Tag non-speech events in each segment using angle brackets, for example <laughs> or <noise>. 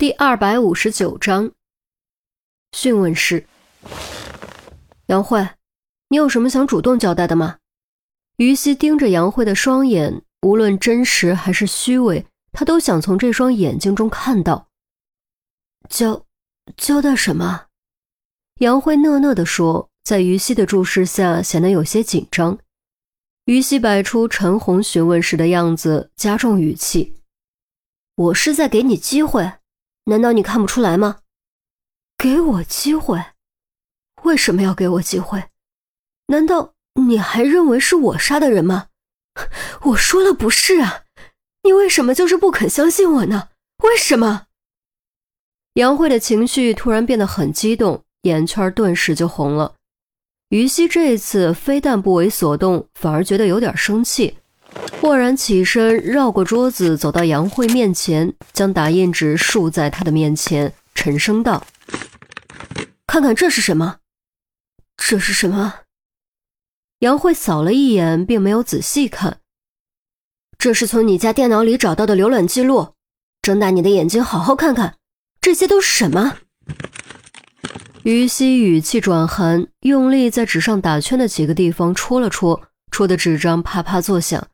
第二百五十九章讯问室。杨慧，你有什么想主动交代的吗？于西盯着杨慧的双眼，无论真实还是虚伪，他都想从这双眼睛中看到。交交代什么？杨慧讷讷地说，在于西的注视下，显得有些紧张。于西摆出陈红询问时的样子，加重语气：“我是在给你机会。”难道你看不出来吗？给我机会？为什么要给我机会？难道你还认为是我杀的人吗？我说了不是啊！你为什么就是不肯相信我呢？为什么？杨慧的情绪突然变得很激动，眼圈顿时就红了。于西这一次非但不为所动，反而觉得有点生气。豁然起身，绕过桌子，走到杨慧面前，将打印纸竖在她的面前，沉声道：“看看这是什么？这是什么？”杨慧扫了一眼，并没有仔细看。这是从你家电脑里找到的浏览记录。睁大你的眼睛，好好看看，这些都是什么？于西语气转寒，用力在纸上打圈的几个地方戳了戳，戳的纸张啪啪作响。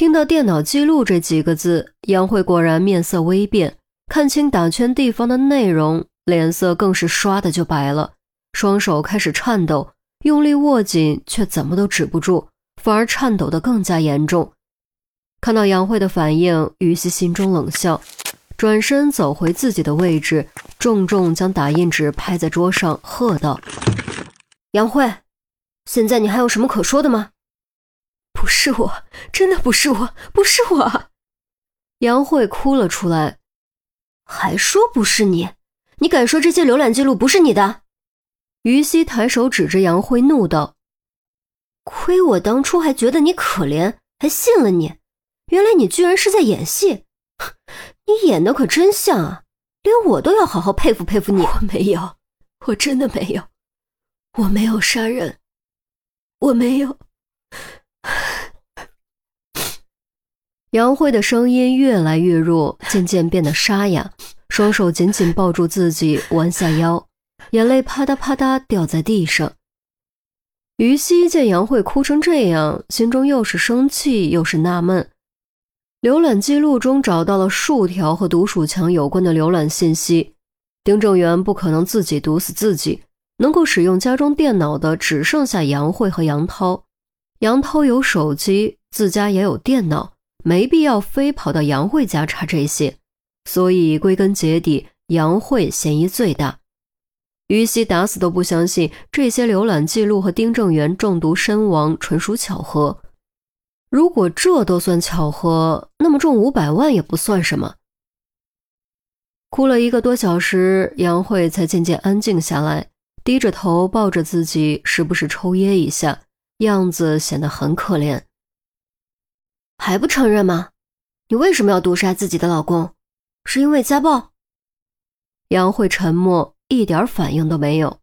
听到“电脑记录”这几个字，杨慧果然面色微变，看清打圈地方的内容，脸色更是唰的就白了，双手开始颤抖，用力握紧，却怎么都止不住，反而颤抖得更加严重。看到杨慧的反应，于西心中冷笑，转身走回自己的位置，重重将打印纸拍在桌上，喝道：“杨慧，现在你还有什么可说的吗？”不是我，真的不是我，不是我！杨慧哭了出来，还说不是你？你敢说这些浏览记录不是你的？于西抬手指着杨慧，怒道：“亏我当初还觉得你可怜，还信了你，原来你居然是在演戏！<laughs> 你演的可真像啊，连我都要好好佩服佩服你。”我没有，我真的没有，我没有杀人，我没有。杨慧的声音越来越弱，渐渐变得沙哑，双手紧紧抱住自己，弯下腰，眼泪啪嗒啪嗒掉在地上。于西见杨慧哭成这样，心中又是生气又是纳闷。浏览记录中找到了数条和毒鼠强有关的浏览信息，丁正元不可能自己毒死自己，能够使用家中电脑的只剩下杨慧和杨涛。杨涛有手机，自家也有电脑，没必要非跑到杨慧家查这些，所以归根结底，杨慧嫌疑最大。于西打死都不相信这些浏览记录和丁正元中毒身亡纯属巧合。如果这都算巧合，那么中五百万也不算什么。哭了一个多小时，杨慧才渐渐安静下来，低着头抱着自己，时不时抽噎一下。样子显得很可怜，还不承认吗？你为什么要毒杀自己的老公？是因为家暴？杨慧沉默，一点反应都没有。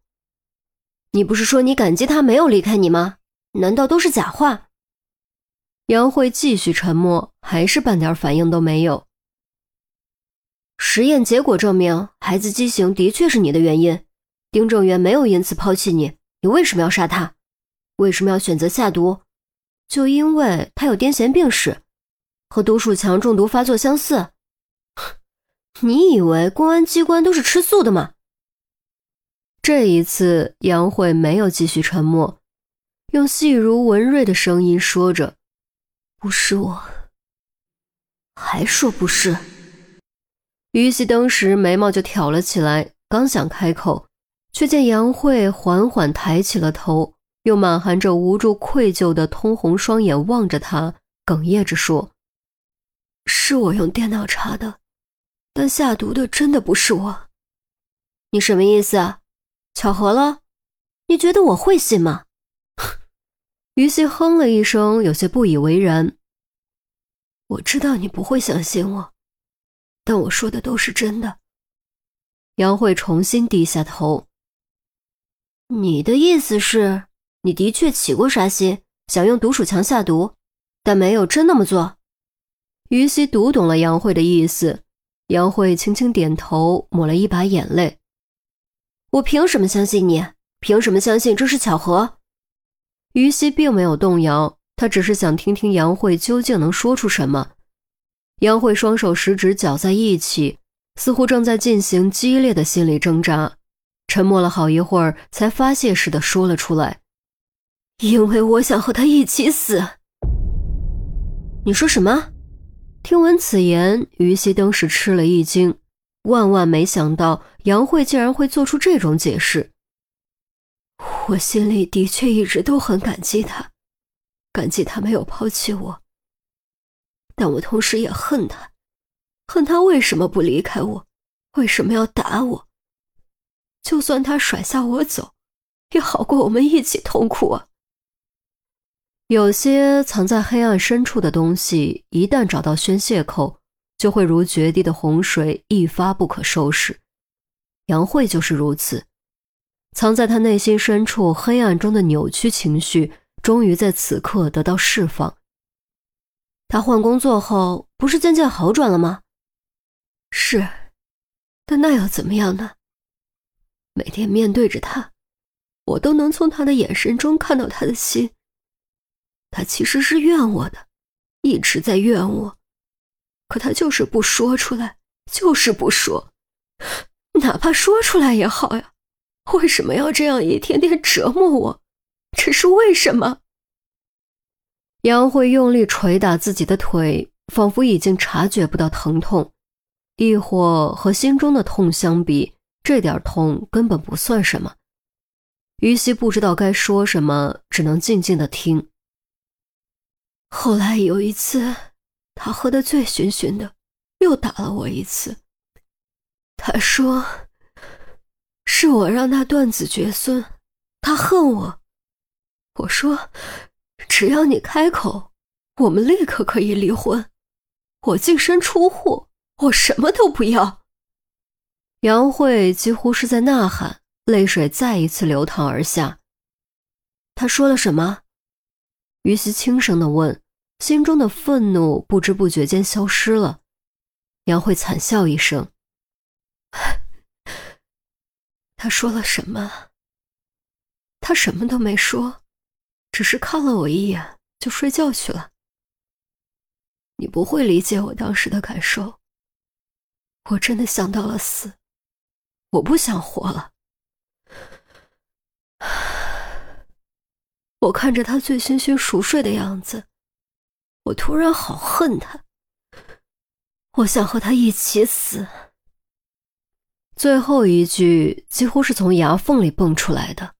你不是说你感激他没有离开你吗？难道都是假话？杨慧继续沉默，还是半点反应都没有。实验结果证明，孩子畸形的确是你的原因。丁正元没有因此抛弃你，你为什么要杀他？为什么要选择下毒？就因为他有癫痫病史，和毒鼠强中毒发作相似。<laughs> 你以为公安机关都是吃素的吗？这一次，杨慧没有继续沉默，用细如文瑞的声音说着：“不是我。”还说不是？于西当时眉毛就挑了起来，刚想开口，却见杨慧缓缓抬起了头。又满含着无助愧疚的通红双眼望着他，哽咽着说：“是我用电脑查的，但下毒的真的不是我。你什么意思？巧合了？你觉得我会信吗？” <laughs> 于西哼了一声，有些不以为然。我知道你不会相信我，但我说的都是真的。杨慧重新低下头。你的意思是？你的确起过杀心，想用毒鼠强下毒，但没有真那么做。于西读懂了杨慧的意思，杨慧轻轻点头，抹了一把眼泪。我凭什么相信你？凭什么相信这是巧合？于西并没有动摇，他只是想听听杨慧究竟能说出什么。杨慧双手食指搅在一起，似乎正在进行激烈的心理挣扎，沉默了好一会儿，才发泄似的说了出来：“因为我想和他一起死。”你说什么？听闻此言，于西登时吃了一惊，万万没想到杨慧竟然会做出这种解释。我心里的确一直都很感激他，感激他没有抛弃我。但我同时也恨他，恨他为什么不离开我，为什么要打我？就算他甩下我走，也好过我们一起痛苦啊。有些藏在黑暗深处的东西，一旦找到宣泄口，就会如决堤的洪水，一发不可收拾。杨慧就是如此。藏在他内心深处黑暗中的扭曲情绪，终于在此刻得到释放。他换工作后，不是渐渐好转了吗？是，但那又怎么样呢？每天面对着他，我都能从他的眼神中看到他的心。他其实是怨我的，一直在怨我，可他就是不说出来，就是不说，哪怕说出来也好呀。为什么要这样一天天折磨我？这是为什么？杨慧用力捶打自己的腿，仿佛已经察觉不到疼痛，亦或和心中的痛相比，这点痛根本不算什么。于西不知道该说什么，只能静静的听。后来有一次，他喝得醉醺醺的，又打了我一次。他说。是我让他断子绝孙，他恨我。我说，只要你开口，我们立刻可以离婚。我净身出户，我什么都不要。杨慧几乎是在呐喊，泪水再一次流淌而下。他说了什么？于西轻声的问，心中的愤怒不知不觉间消失了。杨慧惨笑一声。<laughs> 他说了什么？他什么都没说，只是看了我一眼就睡觉去了。你不会理解我当时的感受。我真的想到了死，我不想活了。我看着他醉醺醺熟睡的样子，我突然好恨他。我想和他一起死。最后一句几乎是从牙缝里蹦出来的，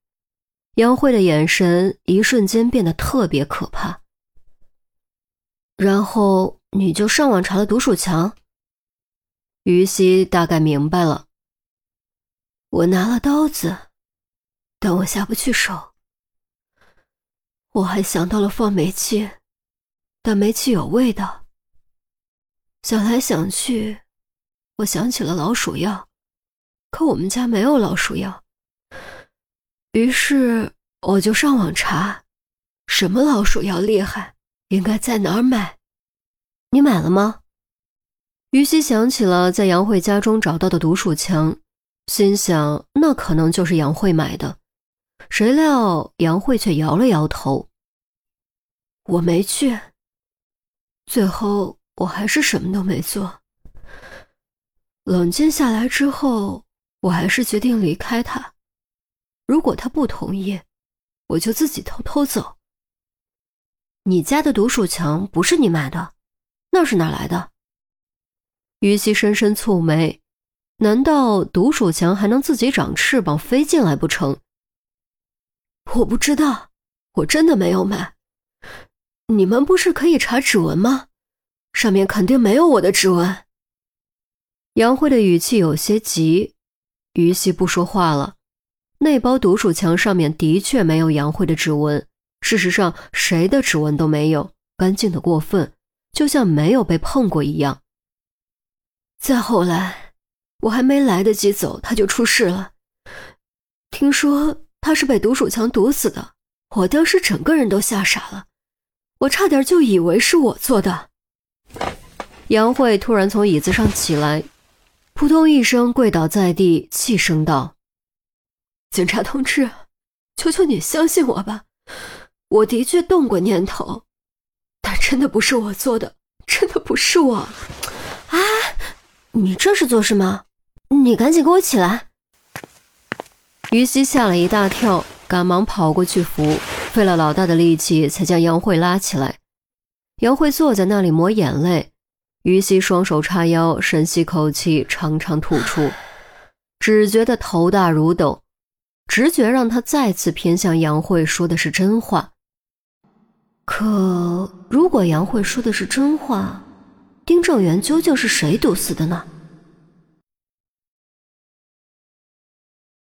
杨慧的眼神一瞬间变得特别可怕。然后你就上网查了毒鼠强。于西大概明白了。我拿了刀子，但我下不去手。我还想到了放煤气，但煤气有味道。想来想去，我想起了老鼠药。可我们家没有老鼠药，于是我就上网查，什么老鼠药厉害，应该在哪儿买？你买了吗？于西想起了在杨慧家中找到的毒鼠强，心想那可能就是杨慧买的，谁料杨慧却摇了摇头。我没去，最后我还是什么都没做。冷静下来之后。我还是决定离开他。如果他不同意，我就自己偷偷走。你家的毒鼠强不是你买的，那是哪来的？于西深深蹙眉，难道毒鼠强还能自己长翅膀飞进来不成？我不知道，我真的没有买。你们不是可以查指纹吗？上面肯定没有我的指纹。杨慧的语气有些急。于西不说话了。那包毒鼠强上面的确没有杨慧的指纹，事实上谁的指纹都没有，干净的过分，就像没有被碰过一样。再后来，我还没来得及走，他就出事了。听说他是被毒鼠强毒死的，我当时整个人都吓傻了，我差点就以为是我做的。杨慧突然从椅子上起来。扑通一声跪倒在地，气声道：“警察同志，求求你相信我吧，我的确动过念头，但真的不是我做的，真的不是我。”啊！你这是做什么？你赶紧给我起来！于西吓了一大跳，赶忙跑过去扶，费了老大的力气才将杨慧拉起来。杨慧坐在那里抹眼泪，于西双手叉腰，深吸口气，长长吐出，只觉得头大如斗。直觉让他再次偏向杨慧说的是真话。可如果杨慧说的是真话，丁正元究竟是谁毒死的呢？